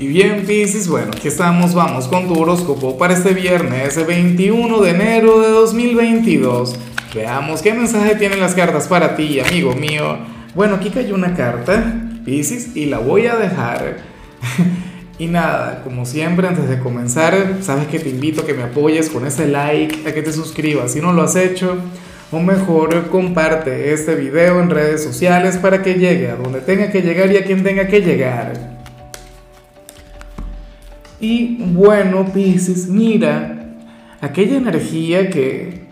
Y bien, Piscis, bueno, aquí estamos, vamos con tu horóscopo para este viernes 21 de enero de 2022. Veamos qué mensaje tienen las cartas para ti, amigo mío. Bueno, aquí cayó una carta, Piscis, y la voy a dejar. y nada, como siempre, antes de comenzar, sabes que te invito a que me apoyes con ese like, a que te suscribas si no lo has hecho. O mejor, comparte este video en redes sociales para que llegue a donde tenga que llegar y a quien tenga que llegar. Y bueno, Pisces, mira, aquella energía que,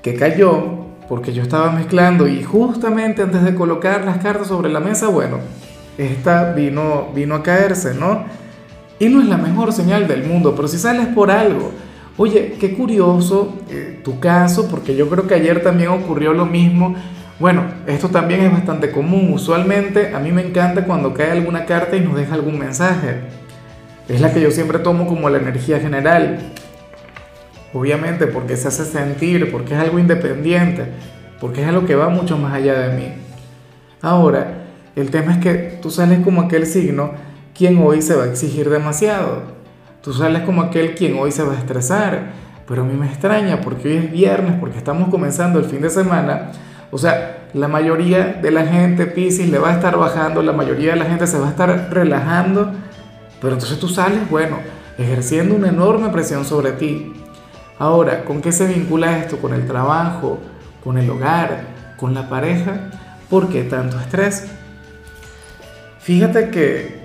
que cayó, porque yo estaba mezclando y justamente antes de colocar las cartas sobre la mesa, bueno, esta vino, vino a caerse, ¿no? Y no es la mejor señal del mundo, pero si sales por algo, oye, qué curioso eh, tu caso, porque yo creo que ayer también ocurrió lo mismo. Bueno, esto también es bastante común. Usualmente a mí me encanta cuando cae alguna carta y nos deja algún mensaje es la que yo siempre tomo como la energía general. Obviamente porque se hace sentir, porque es algo independiente, porque es algo que va mucho más allá de mí. Ahora, el tema es que tú sales como aquel signo quien hoy se va a exigir demasiado. Tú sales como aquel quien hoy se va a estresar. Pero a mí me extraña porque hoy es viernes, porque estamos comenzando el fin de semana. O sea, la mayoría de la gente, Pisces, le va a estar bajando, la mayoría de la gente se va a estar relajando pero entonces tú sales, bueno, ejerciendo una enorme presión sobre ti. Ahora, ¿con qué se vincula esto? ¿Con el trabajo? ¿Con el hogar? ¿Con la pareja? ¿Por qué tanto estrés? Fíjate que,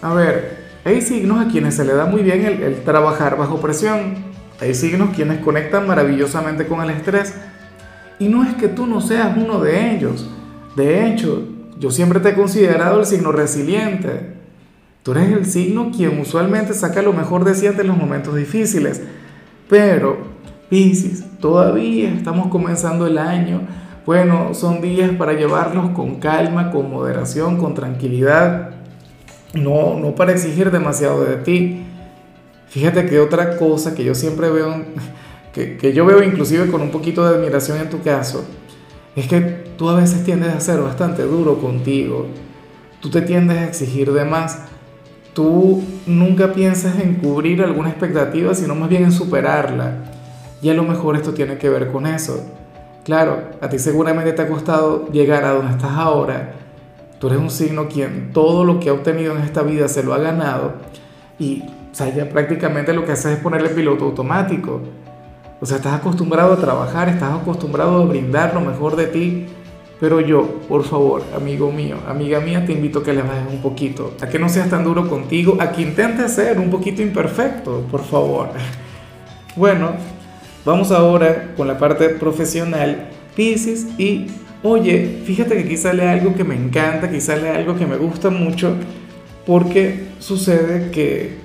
a ver, hay signos a quienes se le da muy bien el, trabajar bajo presión. Hay signos quienes conectan maravillosamente con el estrés. Y no es que tú no seas uno de ellos. De hecho, yo siempre te he considerado el signo resiliente. Tú eres el signo quien usualmente saca lo mejor de sí ante los momentos difíciles. Pero, Piscis, todavía estamos comenzando el año. Bueno, son días para llevarlos con calma, con moderación, con tranquilidad. No, no para exigir demasiado de ti. Fíjate que otra cosa que yo siempre veo, que, que yo veo inclusive con un poquito de admiración en tu caso, es que tú a veces tiendes a ser bastante duro contigo. Tú te tiendes a exigir de más tú nunca piensas en cubrir alguna expectativa, sino más bien en superarla. Y a lo mejor esto tiene que ver con eso. Claro, a ti seguramente te ha costado llegar a donde estás ahora. Tú eres un signo quien todo lo que ha obtenido en esta vida se lo ha ganado. Y o sea, ya prácticamente lo que haces es ponerle piloto automático. O sea, estás acostumbrado a trabajar, estás acostumbrado a brindar lo mejor de ti pero yo, por favor, amigo mío, amiga mía, te invito a que le bajes un poquito, a que no seas tan duro contigo, a que intentes ser un poquito imperfecto, por favor. Bueno, vamos ahora con la parte profesional, Pisces, y oye, fíjate que aquí sale algo que me encanta, aquí sale algo que me gusta mucho, porque sucede que,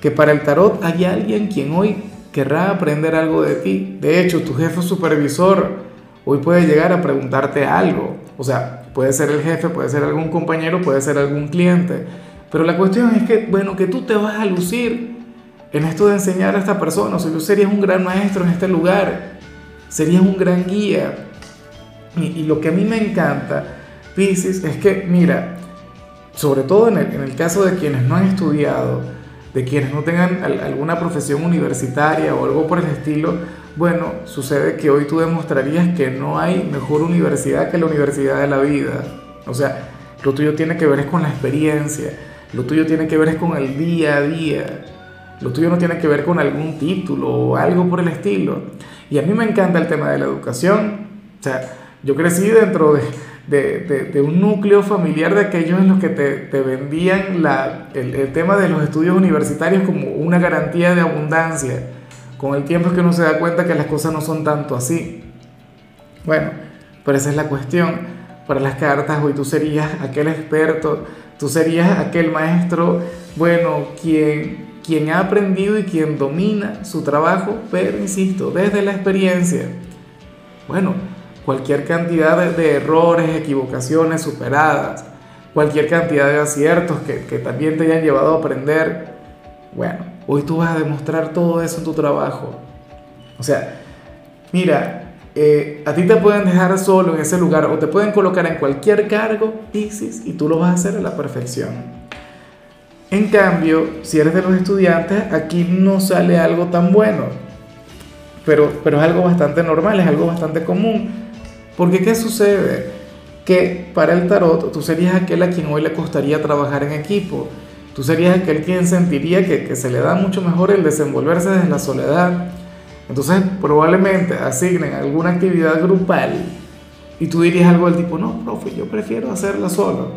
que para el tarot hay alguien quien hoy querrá aprender algo de ti. De hecho, tu jefe supervisor hoy puede llegar a preguntarte algo. O sea, puede ser el jefe, puede ser algún compañero, puede ser algún cliente. Pero la cuestión es que, bueno, que tú te vas a lucir en esto de enseñar a esta persona. O sea, tú serías un gran maestro en este lugar. Serías un gran guía. Y, lo que a mí me encanta, Pisces, es que, mira, sobre todo en el, en el caso de quienes no han estudiado, de quienes no tengan alguna profesión universitaria o algo por el estilo, bueno, sucede que hoy tú demostrarías que no hay mejor universidad que la universidad de la vida. O sea, lo tuyo tiene que ver es con la experiencia, lo tuyo tiene que ver es con el día a día, lo tuyo no tiene que ver con algún título o algo por el estilo. Y a mí me encanta el tema de la educación. O sea, yo crecí dentro de, un núcleo familiar de aquellos en los que te, vendían el, el tema de los estudios universitarios como una garantía de abundancia con el tiempo es que uno se da cuenta que las cosas no son tanto así. Bueno, pero esa es la cuestión. Para las cartas, hoy tú serías aquel experto, tú serías aquel maestro, bueno, quien, quien ha aprendido y quien domina su trabajo, pero insisto, desde la experiencia. Bueno, cualquier cantidad de, errores, equivocaciones superadas, cualquier cantidad de aciertos que, que también te hayan llevado a aprender, bueno, Hoy tú vas a demostrar todo eso en tu trabajo. O sea, mira, eh, a ti te pueden dejar solo en ese lugar o te pueden colocar en cualquier cargo, Pisces, y tú lo vas a hacer a la perfección. En cambio, si eres de los estudiantes, aquí no sale algo tan bueno. Pero, pero es algo bastante normal, es algo bastante común. Porque ¿qué sucede? Que para el tarot tú serías aquel a quien hoy le costaría trabajar en equipo. Tú serías aquel quien sentiría que, que se le da mucho mejor el desenvolverse desde la soledad. Entonces probablemente asignen alguna actividad grupal y tú dirías algo del tipo, no, profe, yo prefiero hacerla solo.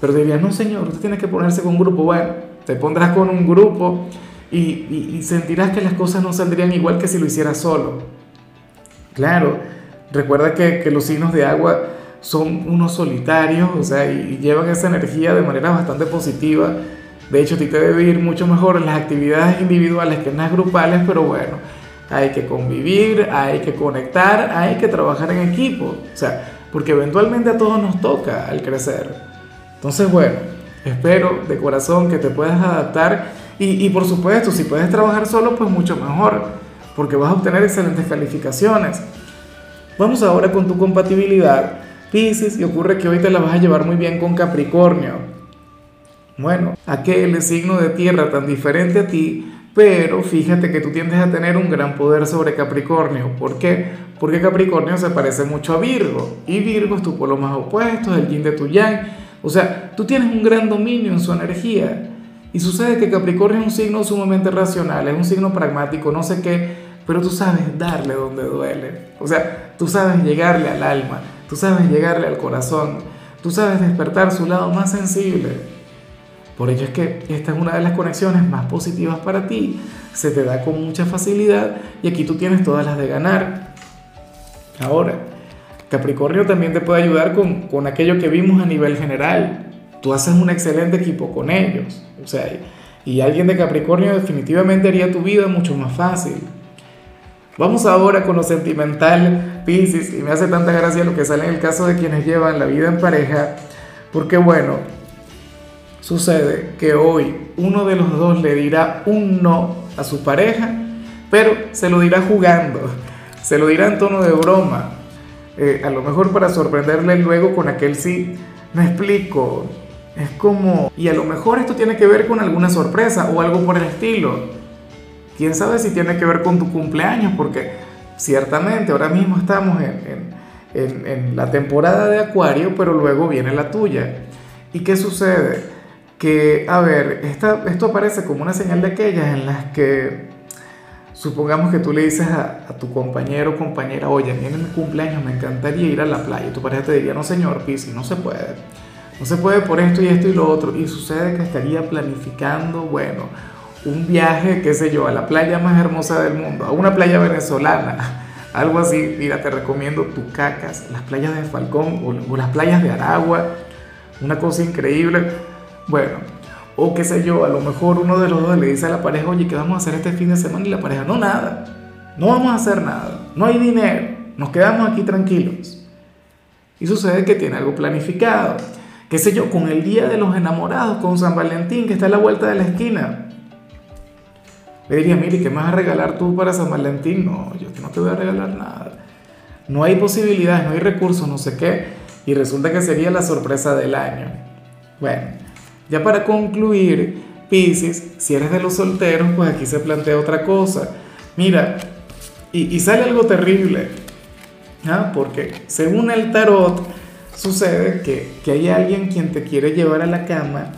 Pero dirías, no, señor, usted tiene que ponerse con un grupo. Bueno, te pondrás con un grupo y, sentirás que las cosas no saldrían igual que si lo hicieras solo. Claro, recuerda que, que los signos de agua son unos solitarios, o sea, y, llevan esa energía de manera bastante positiva. De hecho, a ti te debe ir mucho mejor en las actividades individuales que en las grupales, pero bueno, hay que convivir, hay que conectar, hay que trabajar en equipo. O sea, porque eventualmente a todos nos toca al crecer. Entonces, bueno, espero de corazón que te puedas adaptar y, y por supuesto, si puedes trabajar solo, pues mucho mejor, porque vas a obtener excelentes calificaciones. Vamos ahora con tu compatibilidad, Pisces, y ocurre que hoy te la vas a llevar muy bien con Capricornio. Bueno, aquel signo de tierra tan diferente a ti pero fíjate que tú tiendes a tener un gran poder sobre Capricornio. ¿Por qué? Porque Capricornio se parece mucho a Virgo. Y Virgo es tu polo más opuesto, es el yin de tu yang. O sea, tú tienes un gran dominio en su energía. Y sucede que Capricornio es un signo sumamente racional, es un signo pragmático, no sé qué, pero tú sabes darle donde duele. O sea, tú sabes llegarle al alma, tú sabes llegarle al corazón, tú sabes despertar su lado más sensible. Por ello es que esta es una de las conexiones más positivas para ti, se te da con mucha facilidad y aquí tú tienes todas las de ganar. Ahora, Capricornio también te puede ayudar con, con aquello que vimos a nivel general. Tú haces un excelente equipo con ellos. O sea, y alguien de Capricornio definitivamente haría tu vida mucho más fácil. Vamos ahora con lo sentimental, Pisces, y me hace tanta gracia lo que sale en el caso de quienes llevan la vida en pareja, porque bueno, Sucede que hoy uno de los dos le dirá un no a su pareja, pero se lo dirá jugando, se lo dirá en tono de broma, eh, a lo mejor para sorprenderle luego con aquel sí. Me explico, es como, y a lo mejor esto tiene que ver con alguna sorpresa o algo por el estilo. Quién sabe si tiene que ver con tu cumpleaños, porque ciertamente ahora mismo estamos en, en, en la temporada de Acuario, pero luego viene la tuya. ¿Y qué sucede? que, a ver, esta, esto parece como una señal de aquellas en las que supongamos que tú le dices a, tu compañero o compañera, oye, a en mi cumpleaños me encantaría ir a la playa, y tu pareja te diría, no señor Pisi, no se puede, no se puede por esto y esto y lo otro, y sucede que estaría planificando, bueno, un viaje, qué sé yo, a la playa más hermosa del mundo, a una playa venezolana, algo así, mira, te recomiendo Tucacas, las playas de Falcón o, o las playas de Aragua, una cosa increíble bueno, o qué sé yo, a lo mejor uno de los dos le dice a la pareja, oye, ¿qué vamos a hacer este fin de semana? Y la pareja, no, nada, no vamos a hacer nada, no hay dinero, nos quedamos aquí tranquilos. Y sucede que tiene algo planificado, qué sé yo, con el Día de los Enamorados, con San Valentín, que está a la vuelta de la esquina. Le diría, mire, ¿qué me vas a regalar tú para San Valentín? No, yo no te voy a regalar nada. No hay posibilidades, no hay recursos, no sé qué. Y resulta que sería la sorpresa del año. Bueno, ya para concluir, Pisces, si eres de los solteros, pues aquí se plantea otra cosa. Mira, y, sale algo terrible, ¿ah? porque según el tarot, sucede que, que hay alguien quien te quiere llevar a la cama,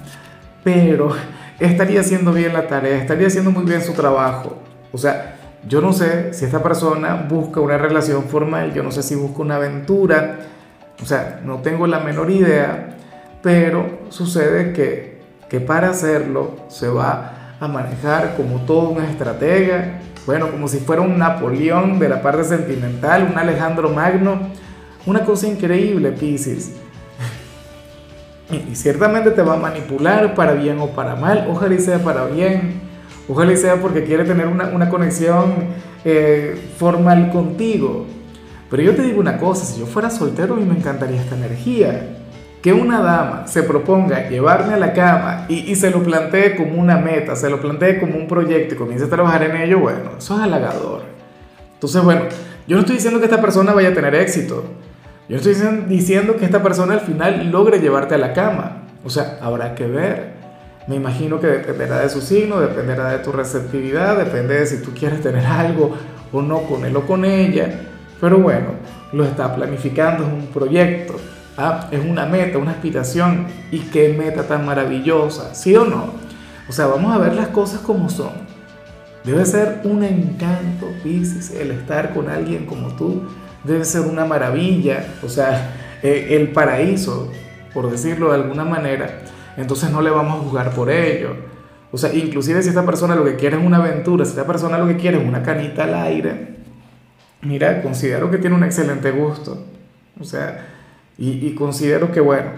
pero estaría haciendo bien la tarea, estaría haciendo muy bien su trabajo. O sea, yo no sé si esta persona busca una relación formal, yo no sé si busca una aventura, o sea, no tengo la menor idea, pero sucede que, que para hacerlo se va a manejar como todo un estratega, bueno, como si fuera un Napoleón de la parte sentimental, un Alejandro Magno, una cosa increíble, Pisces. Y ciertamente te va a manipular para bien o para mal, ojalá y sea para bien, ojalá y sea porque quiere tener una, conexión eh, formal contigo. Pero yo te digo una cosa, si yo fuera soltero, a mí me encantaría esta energía que una dama se proponga llevarme a la cama y, se lo plantee como una meta, se lo plantee como un proyecto y comience a trabajar en ello, bueno, eso es halagador. Entonces, bueno, yo no estoy diciendo que esta persona vaya a tener éxito. Yo estoy diciendo que esta persona al final logre llevarte a la cama. O sea, habrá que ver. Me imagino que dependerá de su signo, dependerá de tu receptividad, depende de si tú quieres tener algo o no con él o con ella. Pero bueno, lo está planificando, es un proyecto, ¿ah? es una meta, una aspiración. Y qué meta tan maravillosa, ¿sí o no? O sea, vamos a ver las cosas como son. Debe ser un encanto, Pisces, el estar con alguien como tú. Debe ser una maravilla, o sea, eh, el paraíso, por decirlo de alguna manera entonces no le vamos a juzgar por ello. O sea, inclusive si esta persona lo que quiere es una aventura, si esta persona lo que quiere es una canita al aire, mira, considero que tiene un excelente gusto. O sea, y, considero que, bueno,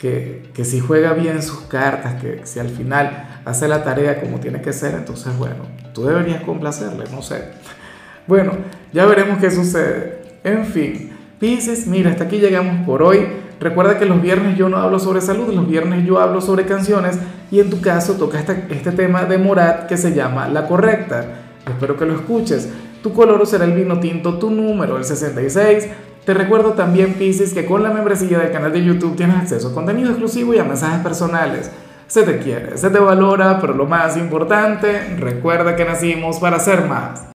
que, que, si juega bien sus cartas, que si al final hace la tarea como tiene que ser, entonces, bueno, tú deberías complacerle, no sé. Bueno, ya veremos qué sucede. En fin, Pisces, mira, hasta aquí llegamos por hoy. Recuerda que los viernes yo no hablo sobre salud, los viernes yo hablo sobre canciones y en tu caso toca este, tema de Morat que se llama La Correcta. Espero que lo escuches. Tu color será el vino tinto, tu número el 66. Te recuerdo también, Pisces, que con la membresía del canal de YouTube tienes acceso a contenido exclusivo y a mensajes personales. Se te quiere, se te valora, pero lo más importante, recuerda que nacimos para ser más.